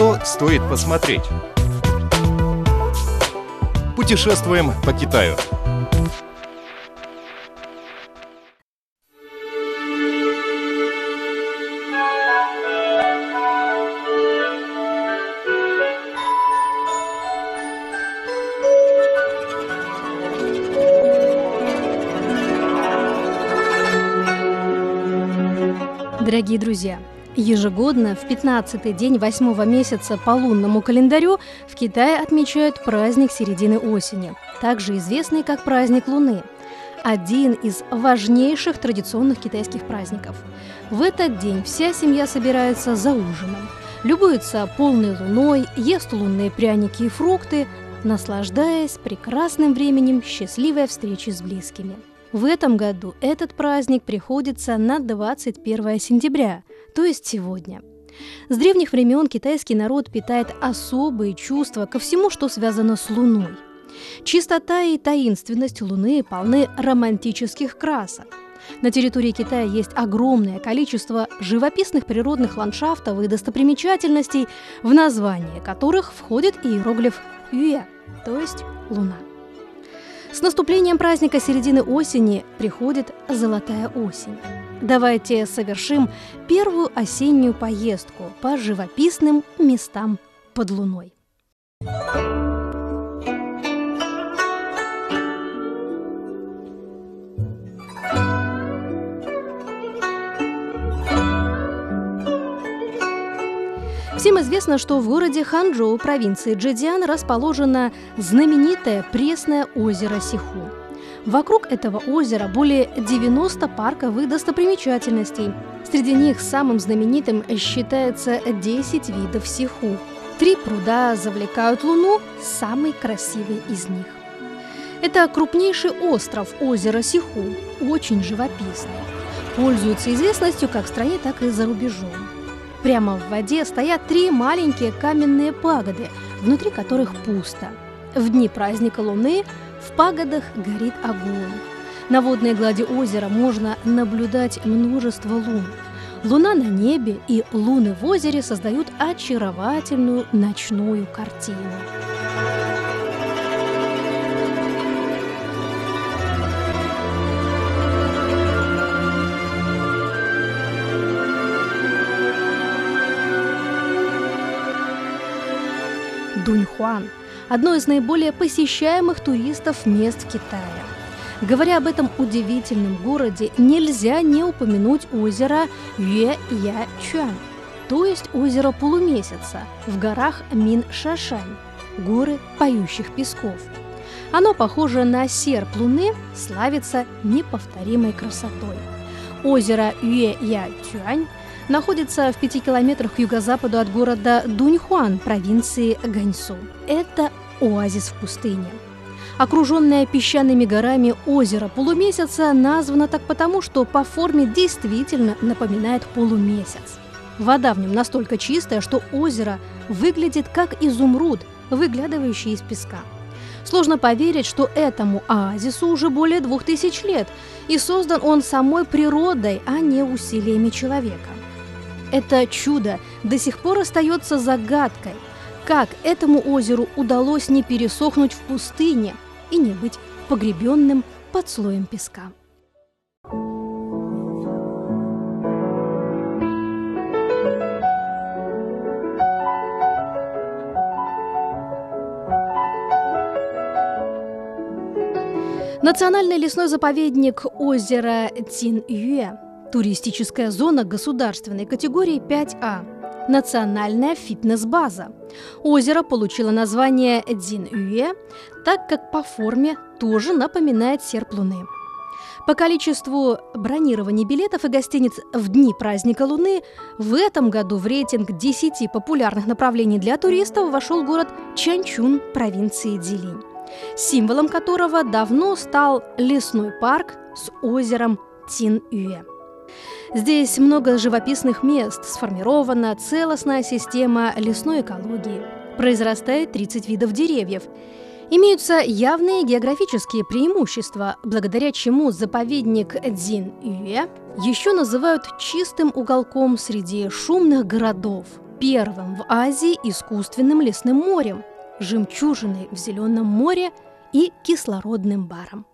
что стоит посмотреть? Путешествуем по Китаю. Дорогие друзья, ежегодно в 15-й день восьмого месяца по лунному календарю в Китае отмечают праздник середины осени, также известный как праздник Луны – один из важнейших традиционных китайских праздников. В этот день вся семья собирается за ужином, любуется полной луной, ест лунные пряники и фрукты, наслаждаясь прекрасным временем счастливой встречи с близкими – в этом году этот праздник приходится на 21 сентября, то есть сегодня. С древних времен китайский народ питает особые чувства ко всему, что связано с Луной. Чистота и таинственность Луны полны романтических красок. На территории Китая есть огромное количество живописных природных ландшафтов и достопримечательностей, в название которых входит иероглиф «юэ», то есть «луна». С наступлением праздника середины осени приходит золотая осень. Давайте совершим первую осеннюю поездку по живописным местам под луной. Всем известно, что в городе Ханчжоу, провинции Джэдиан, расположено знаменитое пресное озеро Сиху. Вокруг этого озера более 90 парковых достопримечательностей. Среди них самым знаменитым считается 10 видов сиху. Три пруда завлекают Луну, самый красивый из них. Это крупнейший остров озера Сиху, очень живописный. Пользуется известностью как в стране, так и за рубежом. Прямо в воде стоят три маленькие каменные пагоды, внутри которых пусто. В дни праздника Луны в пагодах горит огонь. На водной глади озера можно наблюдать множество лун. Луна на небе и луны в озере создают очаровательную ночную картину. Дуньхуан – одно из наиболее посещаемых туристов мест в Китае. Говоря об этом удивительном городе, нельзя не упомянуть озеро Юэ-Я-Чуан, то есть озеро полумесяца в горах Мин-Шашань, горы поющих песков. Оно похоже на серп луны, славится неповторимой красотой. Озеро Юэ-Я-Тюань находится в пяти километрах к юго-западу от города Дуньхуан, провинции Ганьсу. Это оазис в пустыне. Окруженное песчаными горами озеро полумесяца названо так потому, что по форме действительно напоминает полумесяц. Вода в нем настолько чистая, что озеро выглядит как изумруд, выглядывающий из песка. Сложно поверить, что этому оазису уже более двух тысяч лет, и создан он самой природой, а не усилиями человека. Это чудо до сих пор остается загадкой. Как этому озеру удалось не пересохнуть в пустыне и не быть погребенным под слоем песка? Национальный лесной заповедник озера Цин-Юэ Туристическая зона государственной категории 5А. Национальная фитнес-база. Озеро получило название Дин-Юэ, так как по форме тоже напоминает серп Луны. По количеству бронирований билетов и гостиниц в дни праздника Луны в этом году в рейтинг 10 популярных направлений для туристов вошел город Чанчун провинции Дилинь, символом которого давно стал лесной парк с озером Тин-Юэ. Здесь много живописных мест, сформирована целостная система лесной экологии. Произрастает 30 видов деревьев. Имеются явные географические преимущества, благодаря чему заповедник Дзин-Юэ еще называют чистым уголком среди шумных городов. первым в Азии искусственным лесным морем, жемчужиной в Зеленом море и кислородным баром.